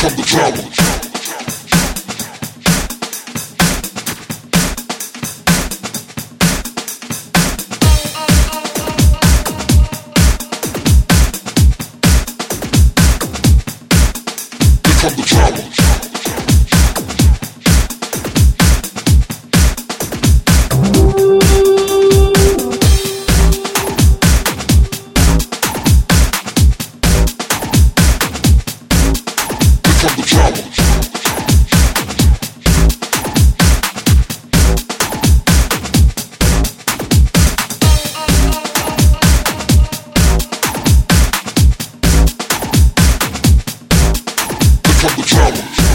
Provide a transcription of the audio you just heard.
from the drama. the drama.